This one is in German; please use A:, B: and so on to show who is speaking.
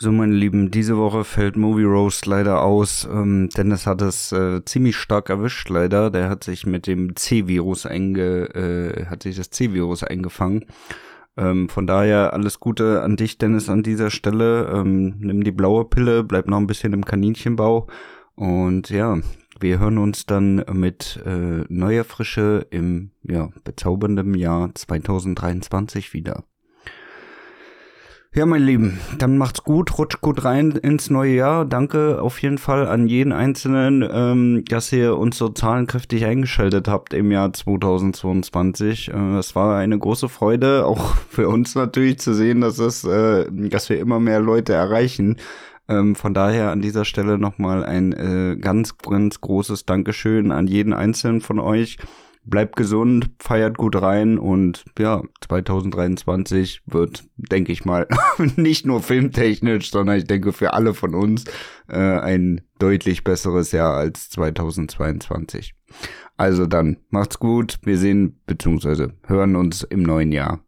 A: So, meine Lieben, diese Woche fällt Movie Roast leider aus. Ähm, Dennis hat es äh, ziemlich stark erwischt, leider. Der hat sich mit dem C-Virus einge, äh, hat sich das C-Virus eingefangen. Ähm, von daher alles Gute an dich, Dennis, an dieser Stelle. Ähm, nimm die blaue Pille, bleib noch ein bisschen im Kaninchenbau. Und ja, wir hören uns dann mit äh, neuer Frische im ja, bezaubernden Jahr 2023 wieder. Ja, mein Lieben, dann macht's gut, rutscht gut rein ins neue Jahr. Danke auf jeden Fall an jeden Einzelnen, ähm, dass ihr uns so zahlenkräftig eingeschaltet habt im Jahr 2022. Äh, es war eine große Freude, auch für uns natürlich zu sehen, dass es, äh, dass wir immer mehr Leute erreichen. Ähm, von daher an dieser Stelle nochmal ein äh, ganz, ganz großes Dankeschön an jeden Einzelnen von euch bleibt gesund, feiert gut rein und ja, 2023 wird, denke ich mal, nicht nur filmtechnisch, sondern ich denke für alle von uns äh, ein deutlich besseres Jahr als 2022. Also dann, macht's gut, wir sehen bzw. hören uns im neuen Jahr.